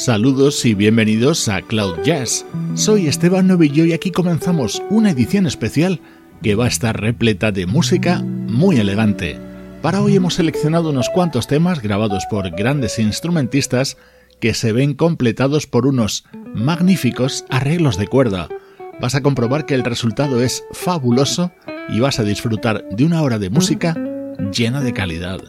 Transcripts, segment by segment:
Saludos y bienvenidos a Cloud Jazz. Soy Esteban Novillo y aquí comenzamos una edición especial que va a estar repleta de música muy elegante. Para hoy hemos seleccionado unos cuantos temas grabados por grandes instrumentistas que se ven completados por unos magníficos arreglos de cuerda. Vas a comprobar que el resultado es fabuloso y vas a disfrutar de una hora de música llena de calidad.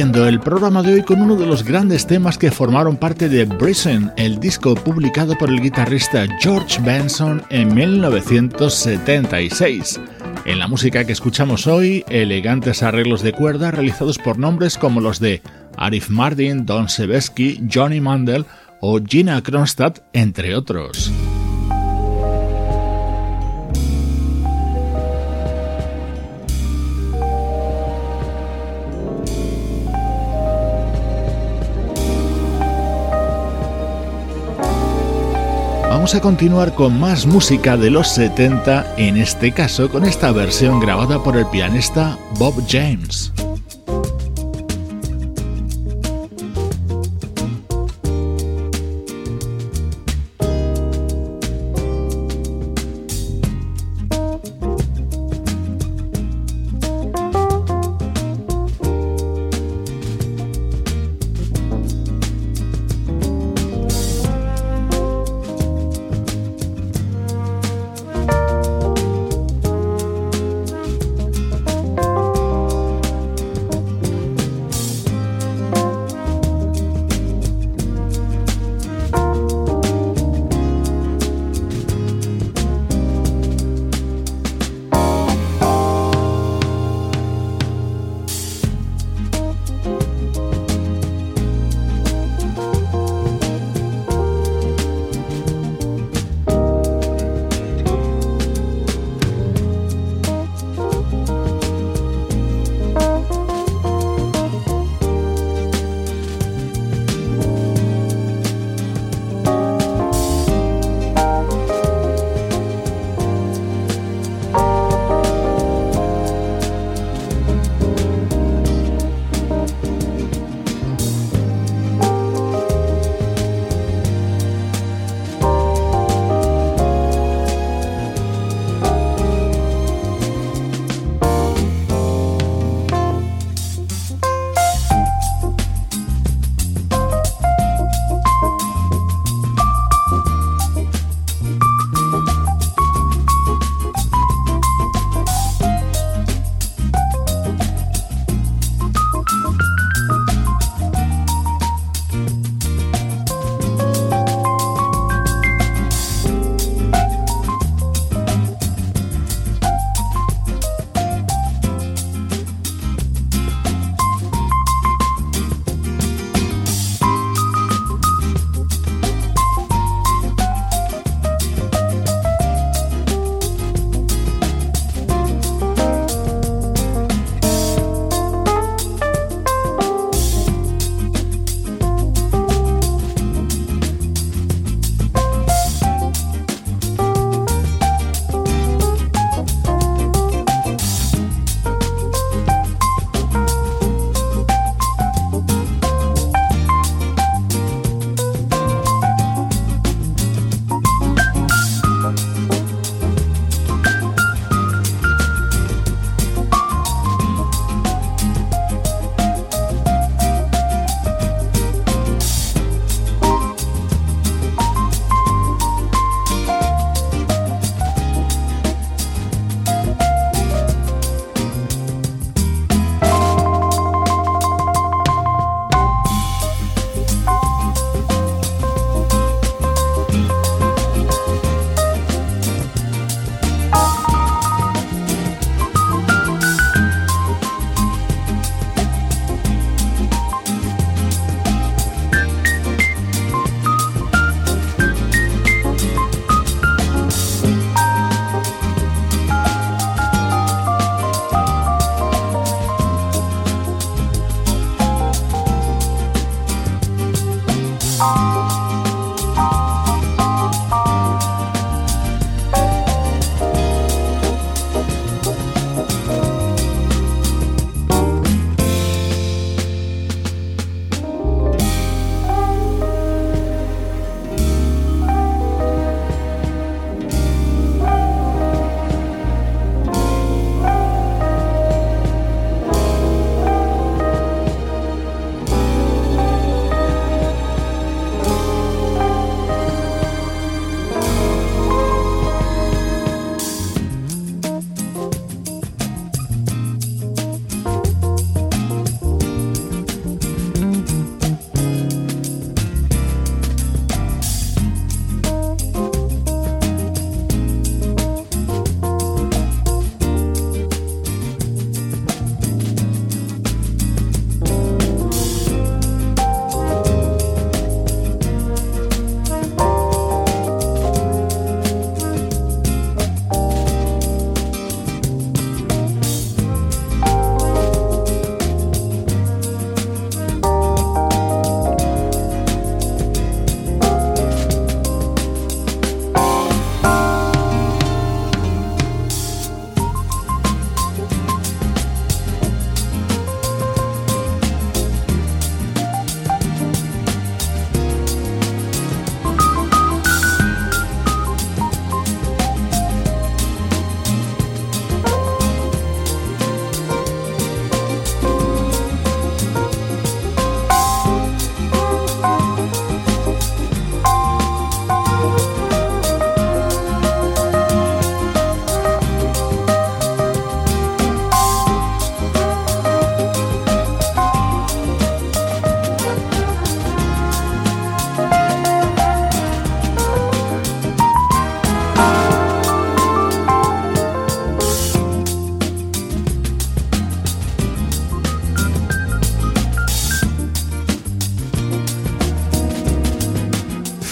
El programa de hoy con uno de los grandes temas que formaron parte de Brisen, el disco publicado por el guitarrista George Benson en 1976. En la música que escuchamos hoy, elegantes arreglos de cuerda realizados por nombres como los de Arif Mardin, Don Sebesky, Johnny Mandel o Gina Kronstadt, entre otros. Vamos a continuar con más música de los 70, en este caso con esta versión grabada por el pianista Bob James.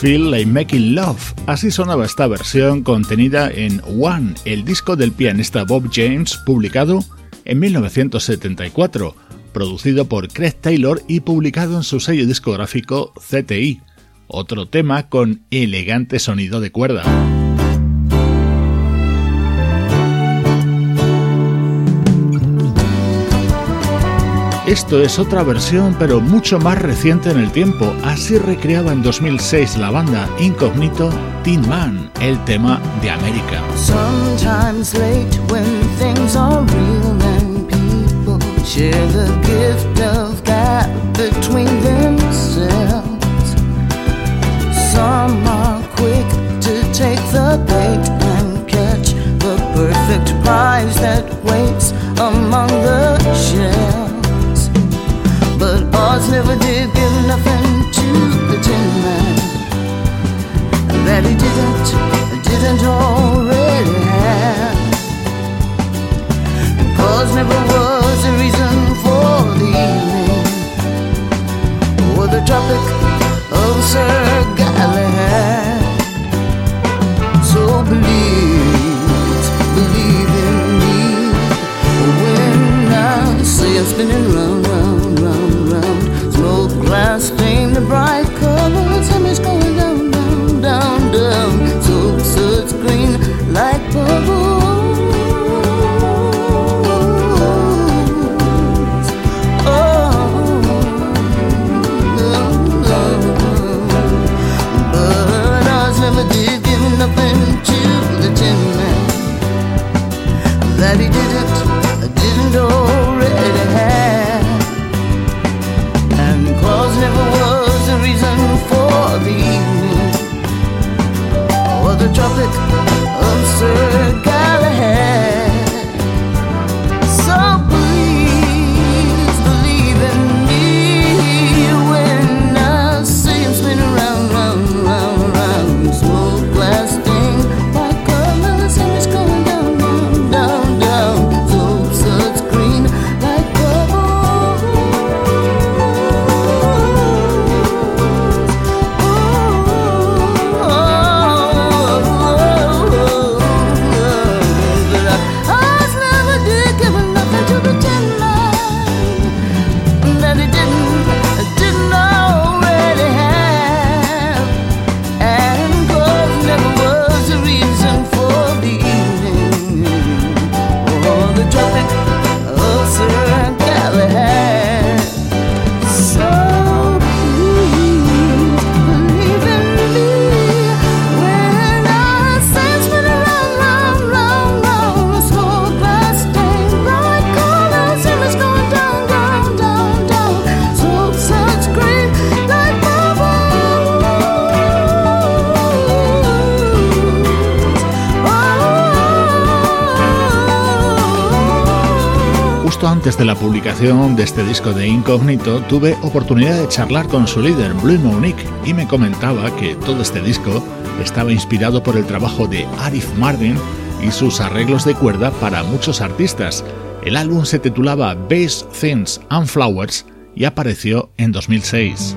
Feel Like Making Love. Así sonaba esta versión contenida en One, el disco del pianista Bob James, publicado en 1974, producido por Craig Taylor y publicado en su sello discográfico CTI. Otro tema con elegante sonido de cuerda. Esto es otra versión pero mucho más reciente en el tiempo, así recreaba en 2006 la banda Incognito Teen Man, el tema de América. Sometimes late when things are real and people share the gift of gap between themselves. Some are quick to take the bait and catch the perfect prize that waits among the shells. But odds never did give nothing to the Tin Man that he didn't, didn't already have. Cause never was a reason for the evening or the Tropic of Sir Galahad. So believe, believe in me when I say I'm spinning round, antes de la publicación de este disco de Incógnito, tuve oportunidad de charlar con su líder, Blue Monique, y me comentaba que todo este disco estaba inspirado por el trabajo de Arif Mardin y sus arreglos de cuerda para muchos artistas. El álbum se titulaba Bass, Things and Flowers y apareció en 2006.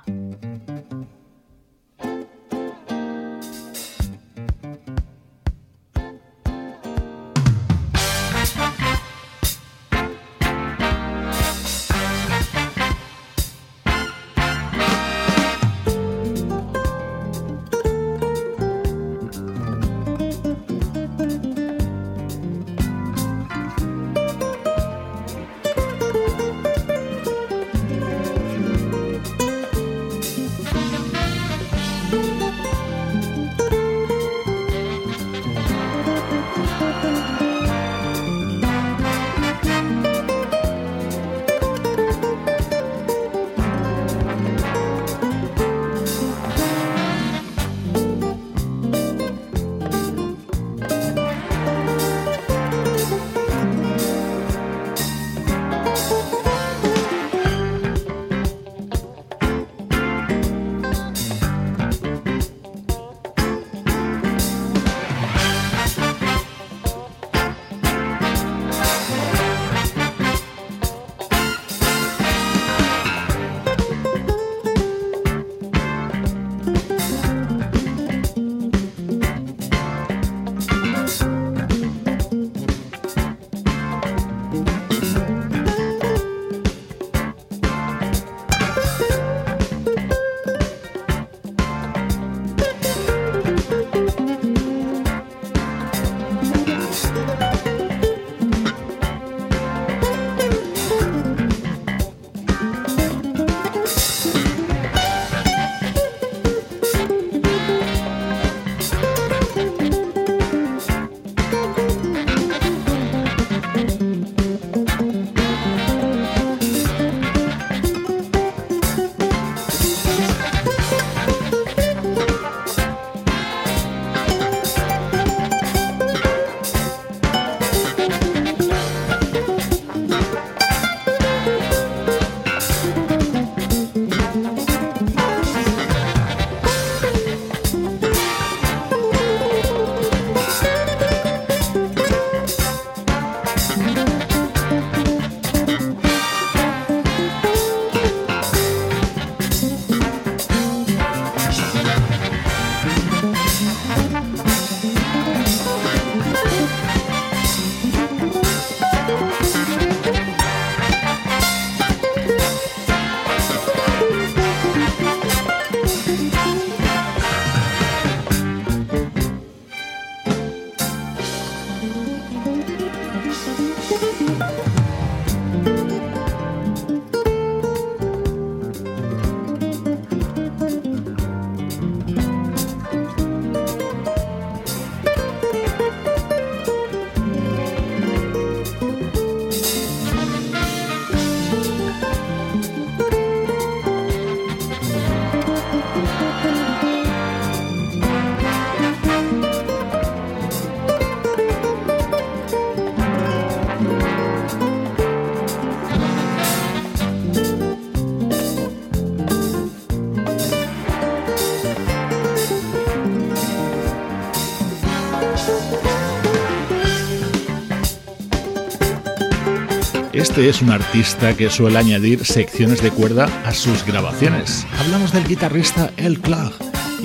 Es un artista que suele añadir secciones de cuerda a sus grabaciones. Hablamos del guitarrista El Clark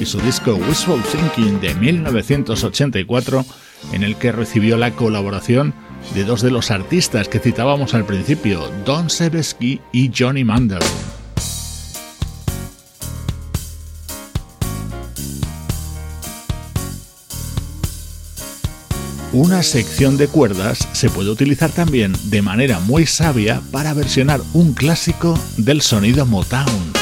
y su disco Wishful Thinking de 1984, en el que recibió la colaboración de dos de los artistas que citábamos al principio, Don Sebesky y Johnny Mandel. Una sección de cuerdas se puede utilizar también de manera muy sabia para versionar un clásico del sonido Motown.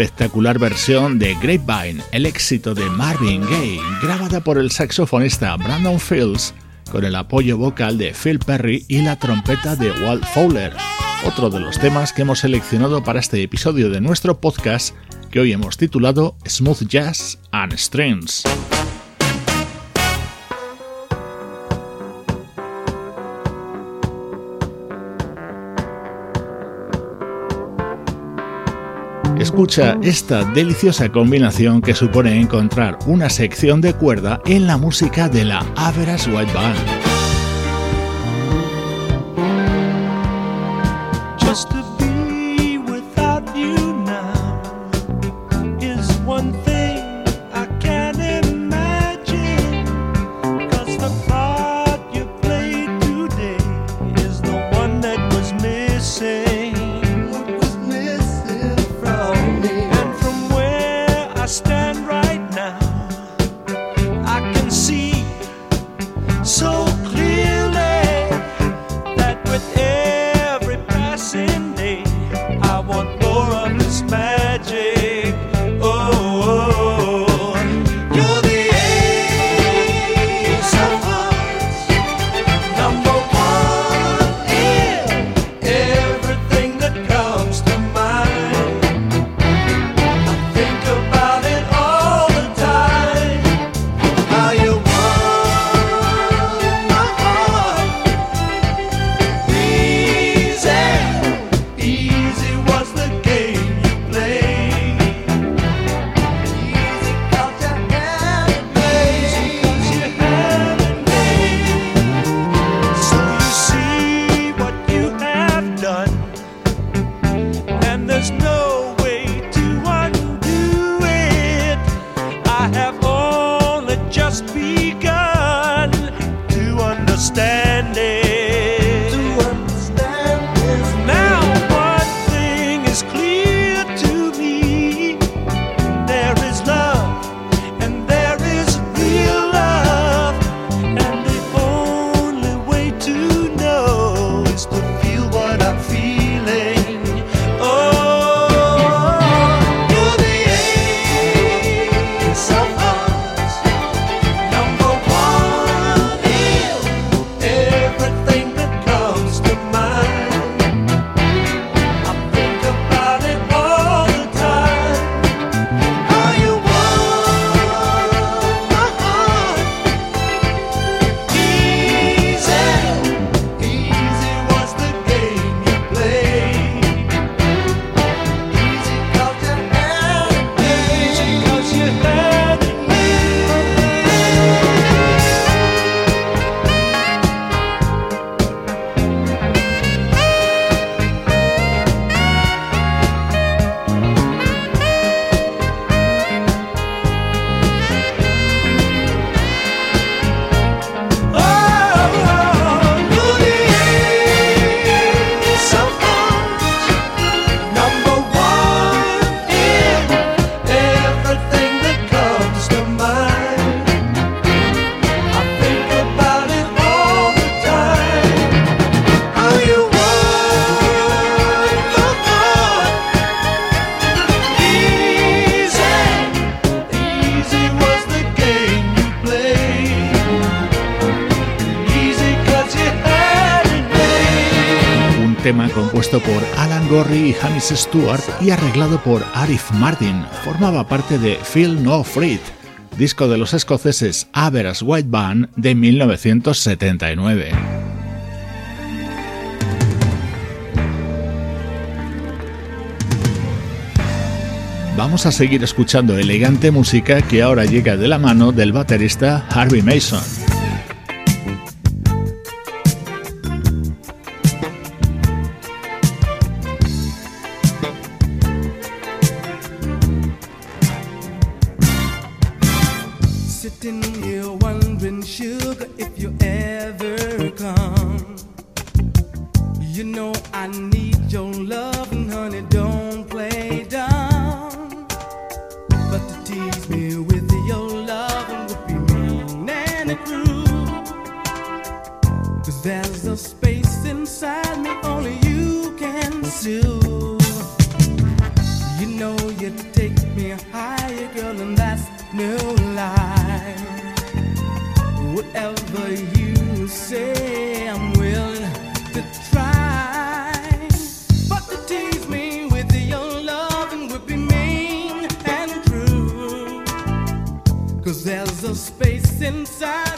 Espectacular versión de Grapevine, el éxito de Marvin Gaye, grabada por el saxofonista Brandon Fields con el apoyo vocal de Phil Perry y la trompeta de Walt Fowler, otro de los temas que hemos seleccionado para este episodio de nuestro podcast que hoy hemos titulado Smooth Jazz and Strings. Escucha esta deliciosa combinación que supone encontrar una sección de cuerda en la música de la Average White Band. Por Alan Gorry y Hannes Stewart y arreglado por Arif Martin. Formaba parte de Feel No Freed, disco de los escoceses Average White Band de 1979. Vamos a seguir escuchando elegante música que ahora llega de la mano del baterista Harvey Mason. I need your love, and honey, don't play dumb. But to tease me with your love would be mean and cruel. Cause there's a space inside me only you can soothe. You know you take me higher, girl, and that's new life. Whatever you say. inside.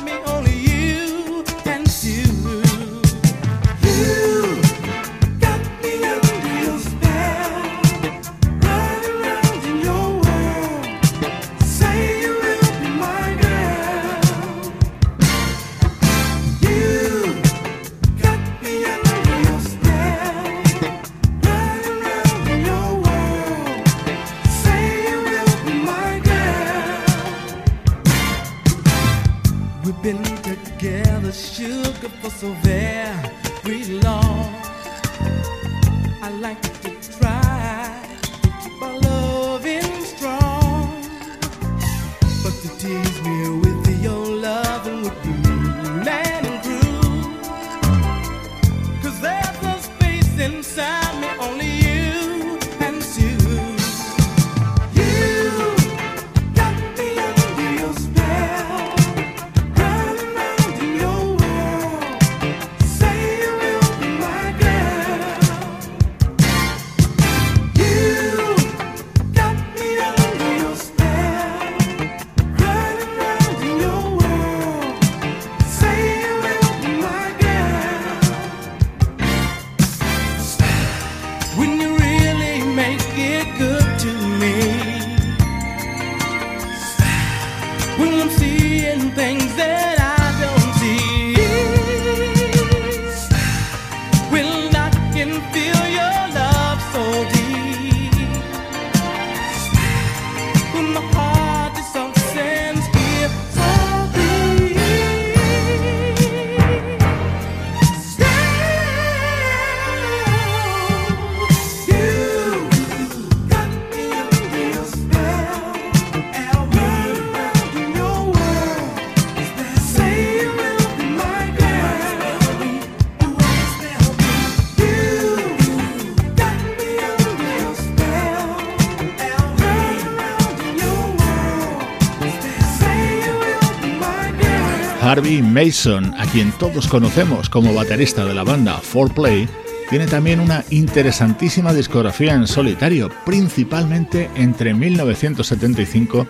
Harvey Mason, a quien todos conocemos como baterista de la banda 4Play, tiene también una interesantísima discografía en solitario, principalmente entre 1975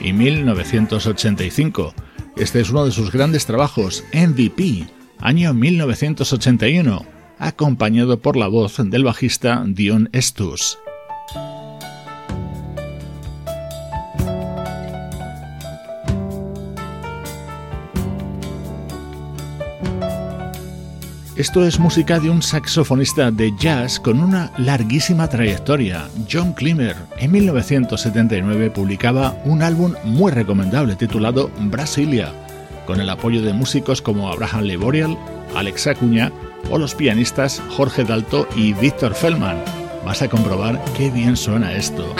y 1985. Este es uno de sus grandes trabajos, MVP, año 1981, acompañado por la voz del bajista Dion Estus. Esto es música de un saxofonista de jazz con una larguísima trayectoria. John Climmer en 1979 publicaba un álbum muy recomendable titulado Brasilia, con el apoyo de músicos como Abraham Leborial, Alex Acuña o los pianistas Jorge Dalto y Víctor Feldman. Vas a comprobar qué bien suena esto.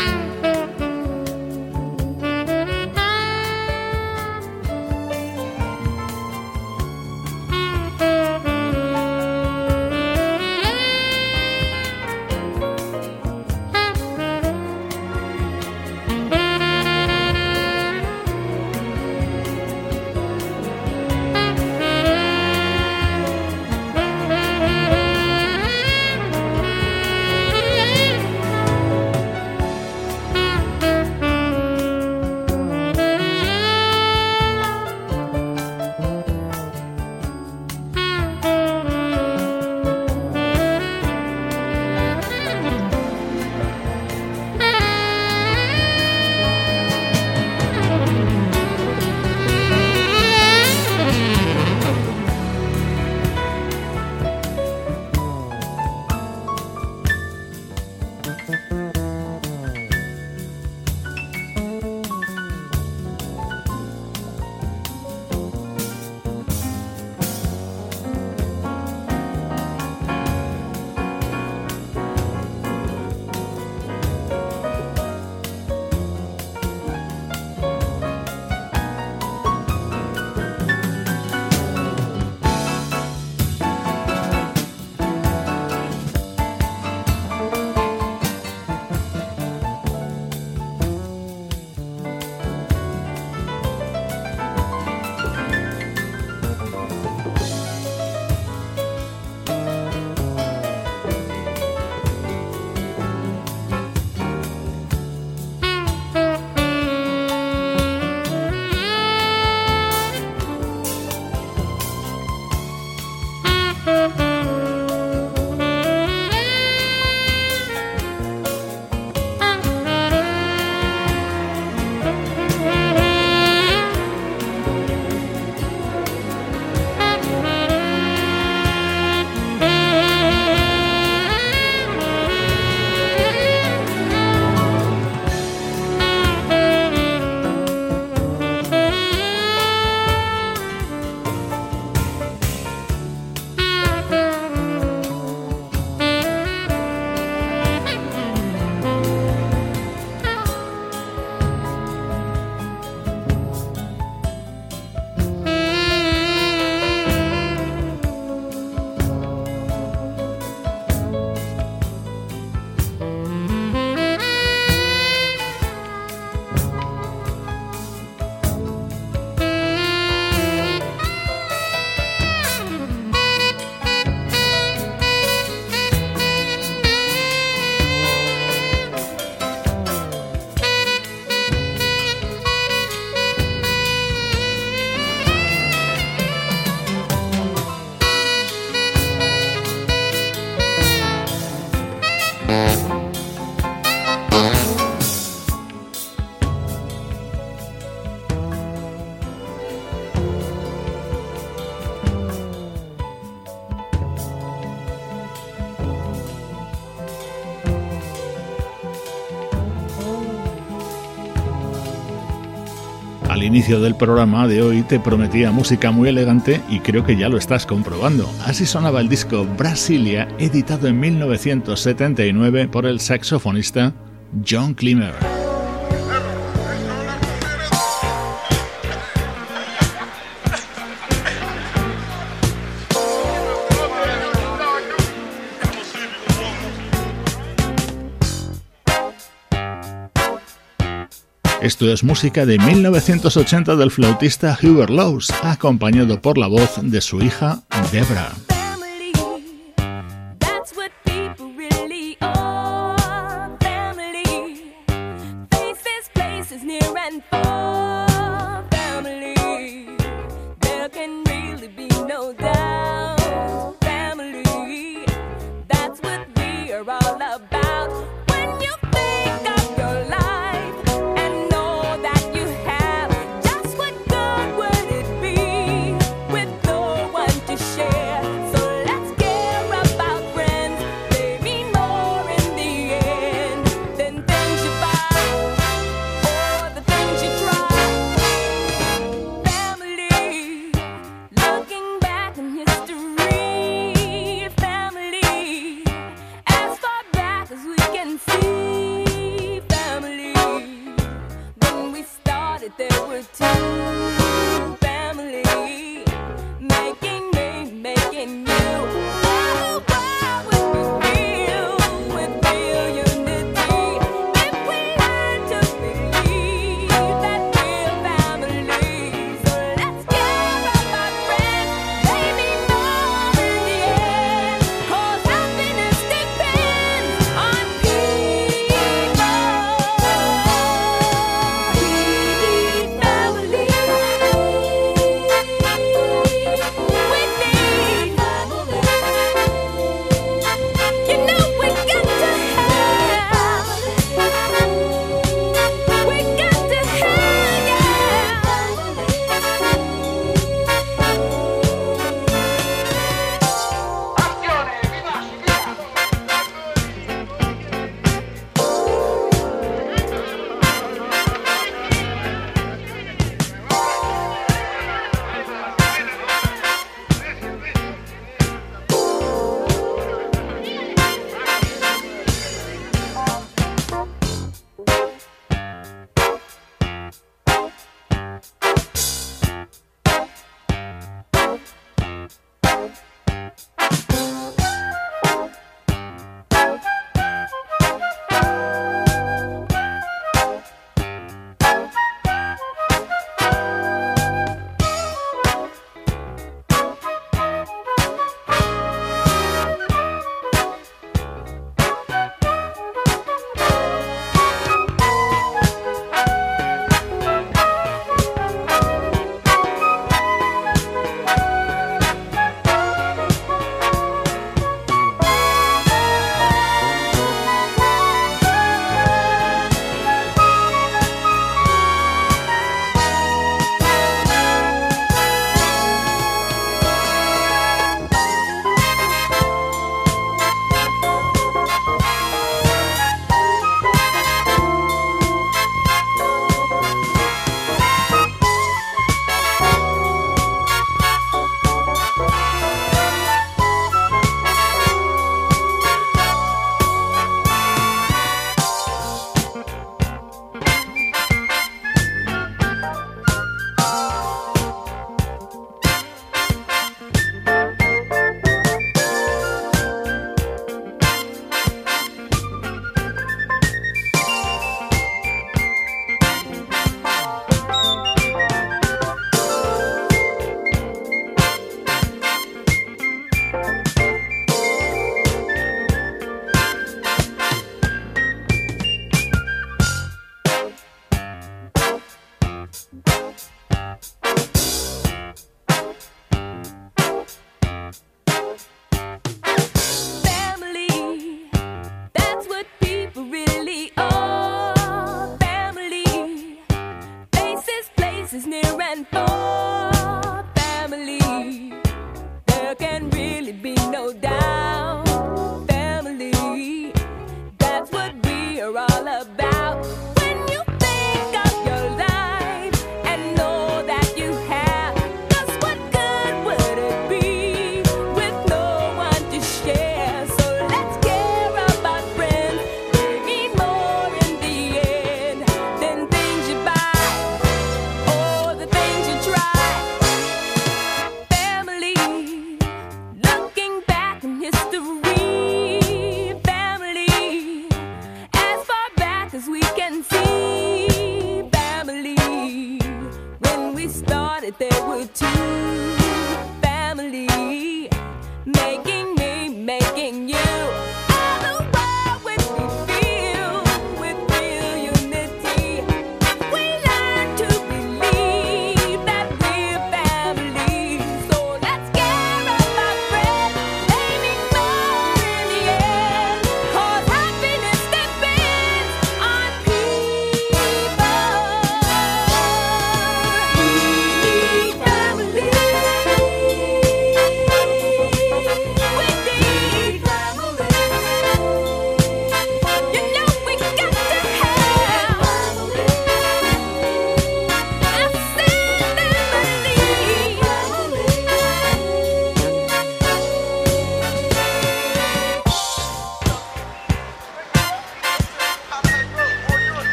Inicio del programa de hoy te prometía música muy elegante y creo que ya lo estás comprobando. Así sonaba el disco Brasilia, editado en 1979 por el saxofonista John Klimer. Esto es música de 1980 del flautista Hubert Laws, acompañado por la voz de su hija Debra. there were two.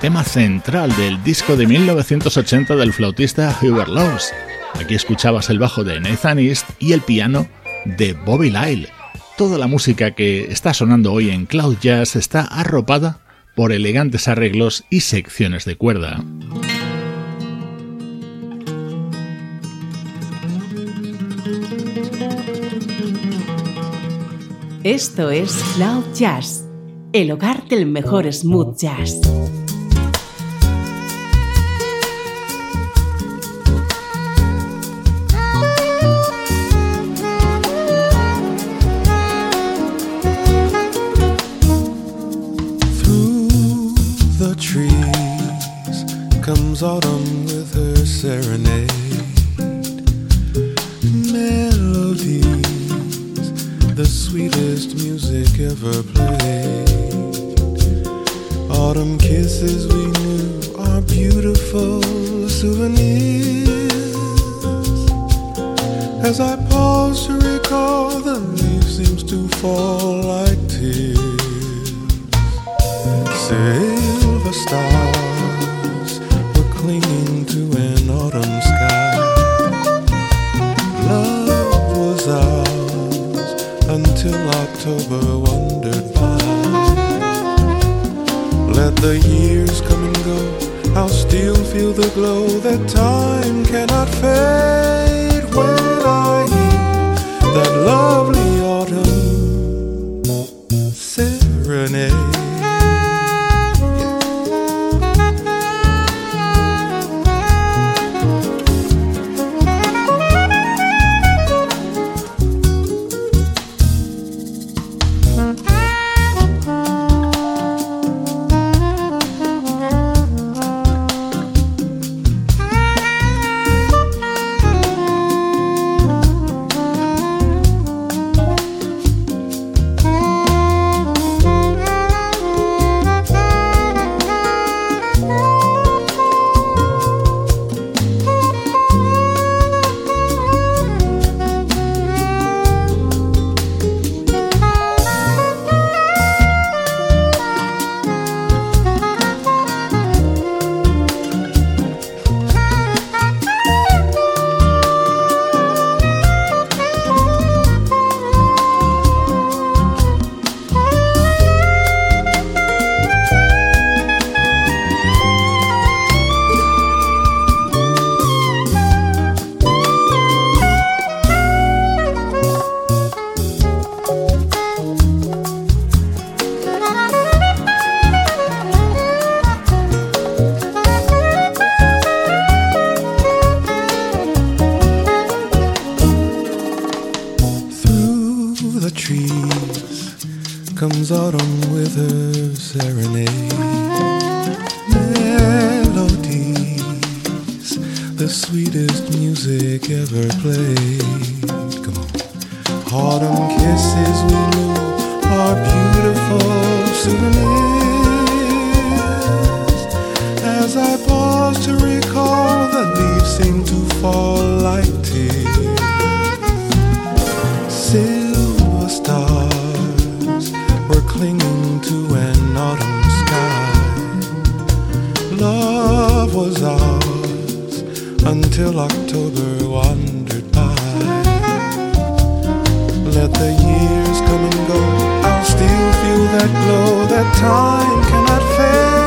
Tema central del disco de 1980 del flautista Hubert Laws. Aquí escuchabas el bajo de Nathan East y el piano de Bobby Lyle. Toda la música que está sonando hoy en Cloud Jazz está arropada por elegantes arreglos y secciones de cuerda. Esto es Cloud Jazz, el hogar del mejor smooth jazz. clinging to an autumn sky. Love was ours until October wandered by. Let the years come and go, I'll still feel that glow that time cannot fade.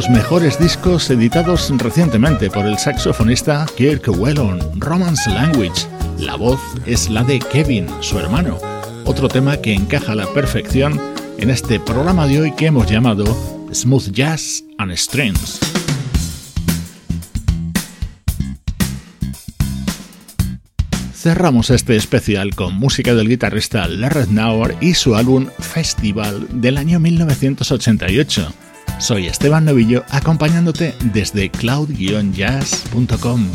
Los mejores discos editados recientemente por el saxofonista Kirk Whelan, Romance Language. La voz es la de Kevin, su hermano. Otro tema que encaja a la perfección en este programa de hoy que hemos llamado Smooth Jazz and Strings. Cerramos este especial con música del guitarrista Larry Nauer y su álbum Festival del año 1988. Soy Esteban Novillo acompañándote desde cloud-jazz.com.